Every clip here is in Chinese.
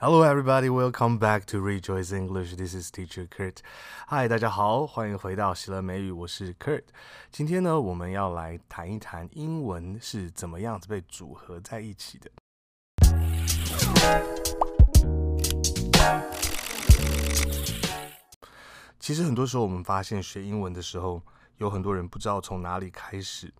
Hello, everybody. Welcome back to Rejoice English. This is Teacher Kurt. Hi，大家好，欢迎回到喜乐美语，我是 Kurt。今天呢，我们要来谈一谈英文是怎么样子被组合在一起的。其实很多时候，我们发现学英文的时候，有很多人不知道从哪里开始。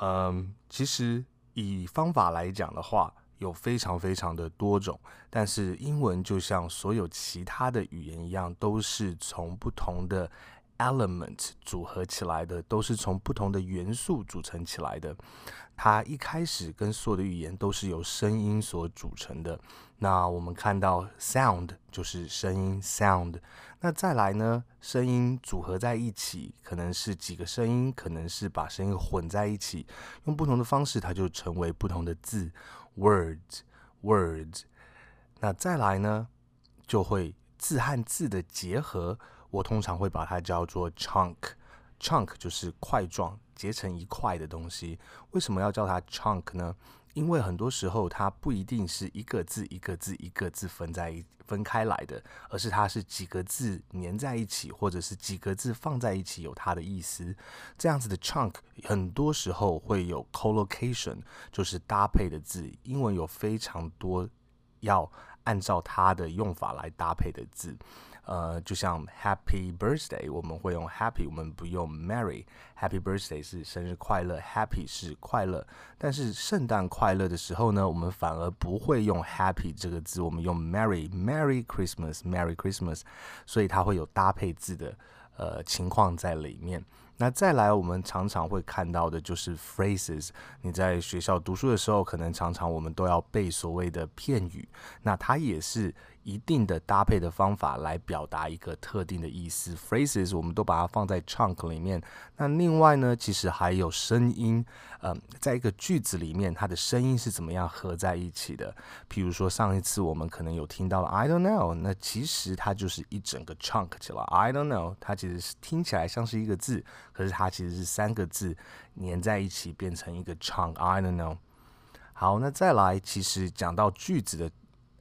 嗯，其实以方法来讲的话，有非常非常的多种，但是英文就像所有其他的语言一样，都是从不同的 element 组合起来的，都是从不同的元素组成起来的。它一开始跟所有的语言都是由声音所组成的。那我们看到 sound 就是声音 sound。那再来呢，声音组合在一起，可能是几个声音，可能是把声音混在一起，用不同的方式，它就成为不同的字。Words, words，那再来呢，就会字和字的结合，我通常会把它叫做 chunk，chunk 就是块状结成一块的东西。为什么要叫它 chunk 呢？因为很多时候它不一定是一个字一个字一个字分在一分开来的，而是它是几个字粘在一起，或者是几个字放在一起有它的意思。这样子的 chunk 很多时候会有 collocation，就是搭配的字。英文有非常多要按照它的用法来搭配的字。呃，就像 Happy Birthday，我们会用 Happy，我们不用 Merry。Happy Birthday 是生日快乐，Happy 是快乐。但是圣诞快乐的时候呢，我们反而不会用 Happy 这个字，我们用 Merry，Merry Christmas，Merry Christmas。所以它会有搭配字的呃情况在里面。那再来，我们常常会看到的就是 phrases。你在学校读书的时候，可能常常我们都要背所谓的片语，那它也是。一定的搭配的方法来表达一个特定的意思，phrases 我们都把它放在 chunk 里面。那另外呢，其实还有声音，嗯，在一个句子里面，它的声音是怎么样合在一起的？譬如说上一次我们可能有听到了 I don't know，那其实它就是一整个 chunk 起来。I don't know，它其实是听起来像是一个字，可是它其实是三个字粘在一起变成一个 chunk。I don't know。好，那再来，其实讲到句子的。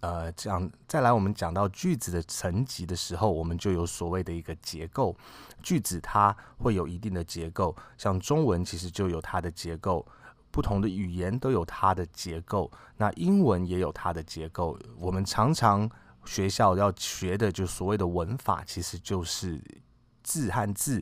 呃，这样再来，我们讲到句子的层级的时候，我们就有所谓的一个结构。句子它会有一定的结构，像中文其实就有它的结构，不同的语言都有它的结构。那英文也有它的结构。我们常常学校要学的，就所谓的文法，其实就是字和字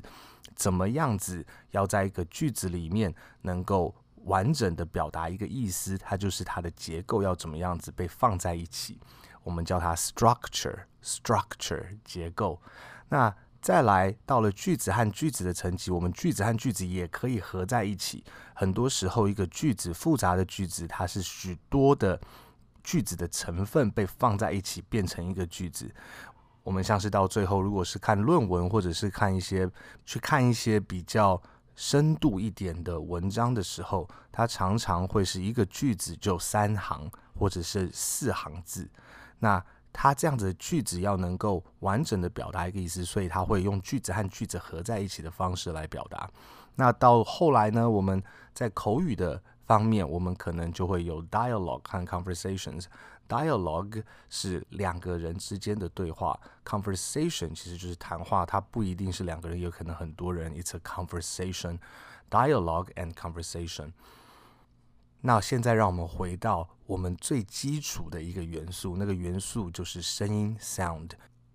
怎么样子要在一个句子里面能够。完整的表达一个意思，它就是它的结构要怎么样子被放在一起，我们叫它 structure，structure 结构。那再来到了句子和句子的层级，我们句子和句子也可以合在一起。很多时候，一个句子复杂的句子，它是许多的句子的成分被放在一起变成一个句子。我们像是到最后，如果是看论文，或者是看一些去看一些比较。深度一点的文章的时候，它常常会是一个句子就三行或者是四行字。那它这样子的句子要能够完整的表达一个意思，所以它会用句子和句子合在一起的方式来表达。那到后来呢，我们在口语的方面，我们可能就会有 dialogue 和 conversations。Dialogue 是两个人之间的对话，conversation 其实就是谈话，它不一定是两个人，有可能很多人。It's a conversation, dialogue and conversation。那现在让我们回到我们最基础的一个元素，那个元素就是声音 sound。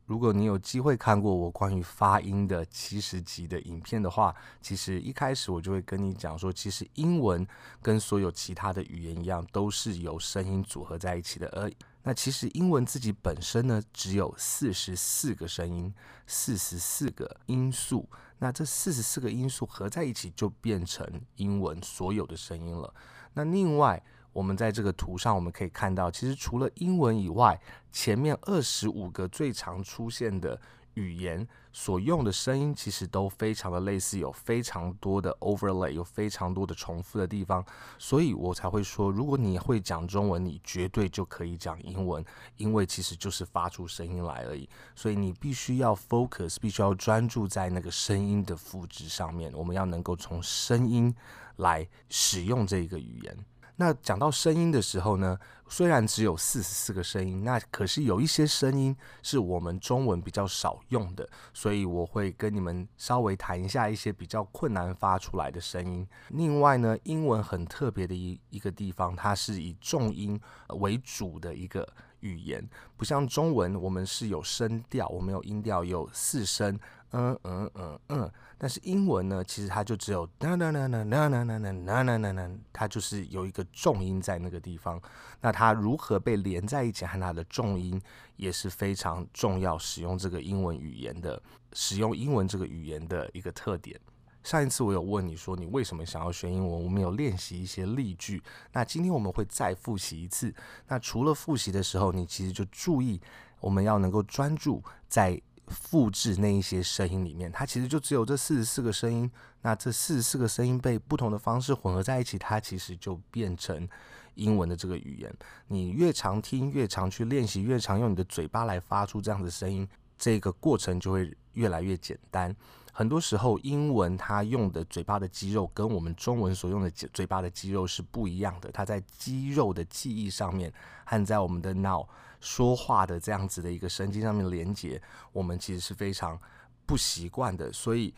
如果你有机会看过我关于发音的七十集的影片的话，其实一开始我就会跟你讲说，其实英文跟所有其他的语言一样，都是由声音组合在一起的。而那其实英文自己本身呢，只有四十四个声音，四十四个音素。那这四十四个音素合在一起，就变成英文所有的声音了。那另外，我们在这个图上，我们可以看到，其实除了英文以外，前面二十五个最常出现的语言所用的声音，其实都非常的类似，有非常多的 overlay，有非常多的重复的地方，所以我才会说，如果你会讲中文，你绝对就可以讲英文，因为其实就是发出声音来而已。所以你必须要 focus，必须要专注在那个声音的复制上面，我们要能够从声音来使用这一个语言。那讲到声音的时候呢，虽然只有四十四个声音，那可是有一些声音是我们中文比较少用的，所以我会跟你们稍微谈一下一些比较困难发出来的声音。另外呢，英文很特别的一一个地方，它是以重音为主的一个语言，不像中文，我们是有声调，我们有音调，有四声。嗯嗯嗯嗯，但是英文呢，其实它就只有呐呐呐呐呐呐呐呐呐呐呐，它就是有一个重音在那个地方。那它如何被连在一起，和它的重音也是非常重要。使用这个英文语言的，使用英文这个语言的一个特点。上一次我有问你说，你为什么想要学英文？我们有练习一些例句。那今天我们会再复习一次。那除了复习的时候，你其实就注意，我们要能够专注在。复制那一些声音里面，它其实就只有这四十四个声音。那这四十四个声音被不同的方式混合在一起，它其实就变成英文的这个语言。你越常听，越常去练习，越常用你的嘴巴来发出这样的声音，这个过程就会越来越简单。很多时候，英文它用的嘴巴的肌肉跟我们中文所用的嘴巴的肌肉是不一样的。它在肌肉的记忆上面，和在我们的脑说话的这样子的一个神经上面连接，我们其实是非常不习惯的。所以，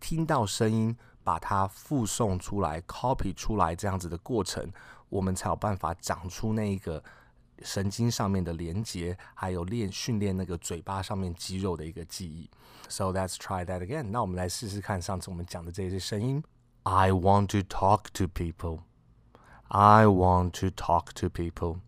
听到声音，把它复诵出来、copy 出来这样子的过程，我们才有办法长出那一个。神经上面的连接，还有练训练那个嘴巴上面肌肉的一个记忆。So let's try that again。那我们来试试看上次我们讲的这些声音。I want to talk to people. I want to talk to people。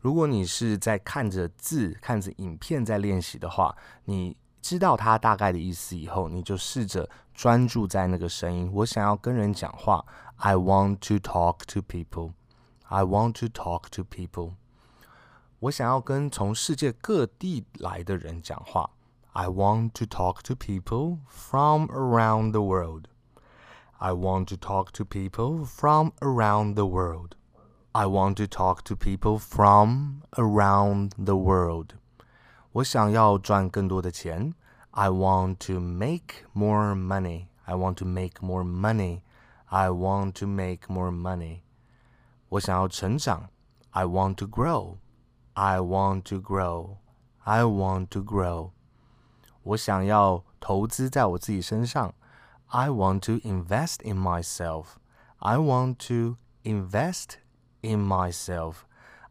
如果你是在看着字、看着影片在练习的话，你知道它大概的意思以后，你就试着专注在那个声音。我想要跟人讲话。I want to talk to people. I want to talk to people. 我想要跟从世界各地来的人讲话。I want to talk to people from around the world. I want to talk to people from around the world. I want to talk to people from around the world. 我想要赚更多的钱。I want to make more money. I want to make more money. I want to make more money. 我想要成长。I want to grow. I want to grow. I want to grow. 我想要投资在我自己身上。I want to invest in myself. I want to invest in myself.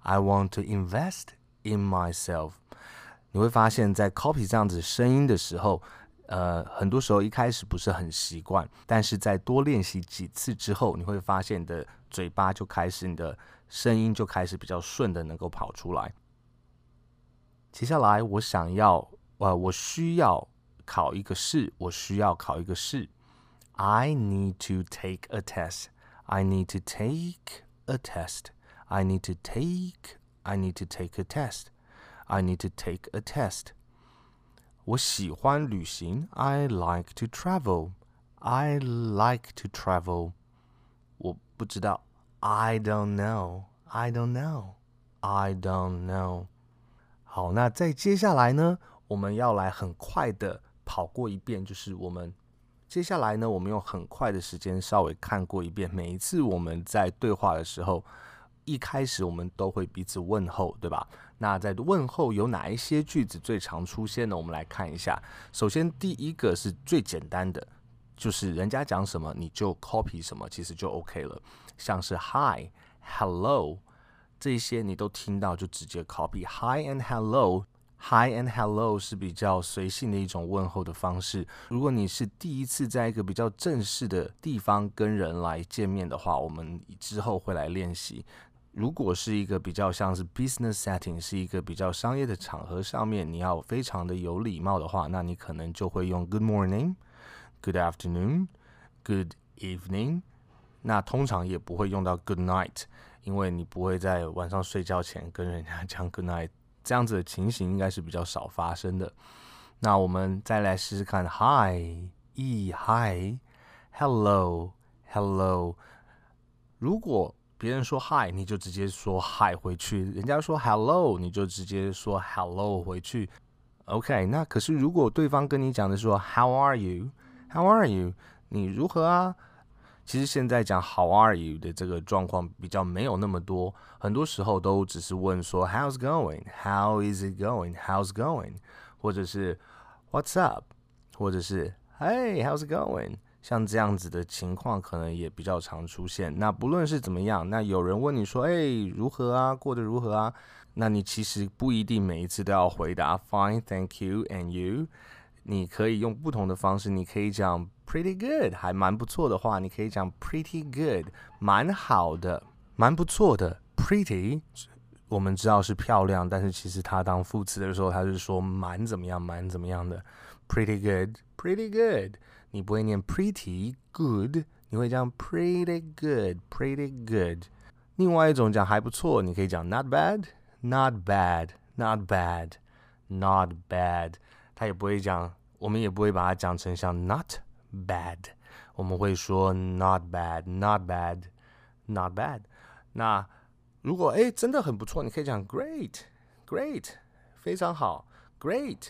I want to invest in myself. 你会发现在 copy 这样子声音的时候，呃，很多时候一开始不是很习惯，但是在多练习几次之后，你会发现你的嘴巴就开始你的。声音就开始比较顺的能够跑出来。接下来，我想要，呃，我需要考一个试，我需要考一个试。I need to take a test. I need to take a test. I need to take. I need to take a test. I need to take a test. 我喜欢旅行。I like to travel. I like to travel. 我不知道。 I don't know. I don't know. I don't know. 好，那在接下来呢，我们要来很快的跑过一遍，就是我们接下来呢，我们用很快的时间稍微看过一遍。每一次我们在对话的时候，一开始我们都会彼此问候，对吧？那在问候有哪一些句子最常出现呢？我们来看一下。首先，第一个是最简单的，就是人家讲什么你就 copy 什么，其实就 OK 了。像是 Hi、Hello 这些你都听到，就直接 copy Hi and Hello。Hi and Hello 是比较随性的一种问候的方式。如果你是第一次在一个比较正式的地方跟人来见面的话，我们之后会来练习。如果是一个比较像是 business setting，是一个比较商业的场合上面，你要非常的有礼貌的话，那你可能就会用 Good morning、Good afternoon、Good evening。那通常也不会用到 good night，因为你不会在晚上睡觉前跟人家讲 good night，这样子的情形应该是比较少发生的。那我们再来试试看，hi，e hi，hello，hello。如果别人说 hi，你就直接说 hi 回去；人家说 hello，你就直接说 hello 回去。OK，那可是如果对方跟你讲的说 how are you？how are you 你如何啊？其实现在讲 how are you 的这个状况比较没有那么多很多时候都只是问说 how's going how is it going how's going 或者是 what's up 或者是 hey how's going 像这样子的情况可能也比较常出现。那不论是怎么样那有人问你说诶如何啊？过得如何啊？那你其实不一定每一次都要回答 fine thank you and you 你可以用不同的方式，你可以讲 Pretty good，还蛮不错的话，你可以讲 Pretty good，蛮好的，蛮不错的。Pretty，我们知道是漂亮，但是其实它当副词的时候，它是说蛮怎么样，蛮怎么样的。Pretty good，Pretty good。你不会念 pretty good，你会讲 pretty good，pretty good。另外一种讲还不错，你可以讲 not bad，not bad，not bad，not bad。他也不会讲，我们也不会把它讲成像 not bad，我们会说 not bad，not bad，not bad。那如果诶真的很不错，你可以讲 great，great，非常好，great。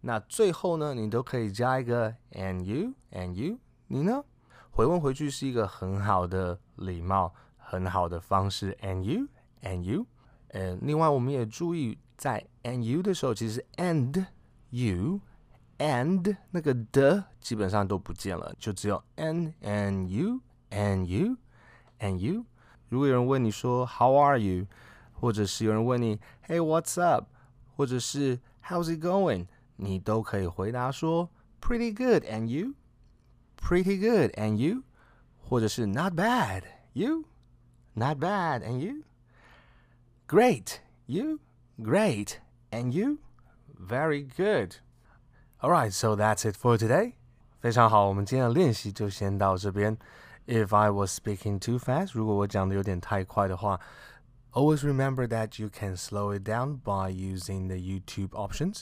那最后呢，你都可以加一个 and you and you，你呢？回问回去是一个很好的礼貌，很好的方式。and you and you，呃，另外我们也注意在 and you 的时候，其实 and you and 那个的基本上都不见了，就只有 and and you and you and you。如果有人问你说 How are you，或者是有人问你 Hey what's up，或者是 How's it going？你都可以回答说 pretty good and you pretty good and you，或者是 not bad you not bad and you great you great and you very good alright so that's it for today 非常好，我们今天的练习就先到这边。If I was speaking too fast，如果我讲的有点太快的话，always remember that you can slow it down by using the YouTube options。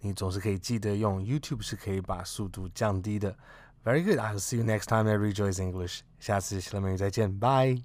你总是可以记得用 YouTube 是可以把速度降低的。Very good. I'll see you next time at Rejoice English. 下次西乐美语再见，Bye.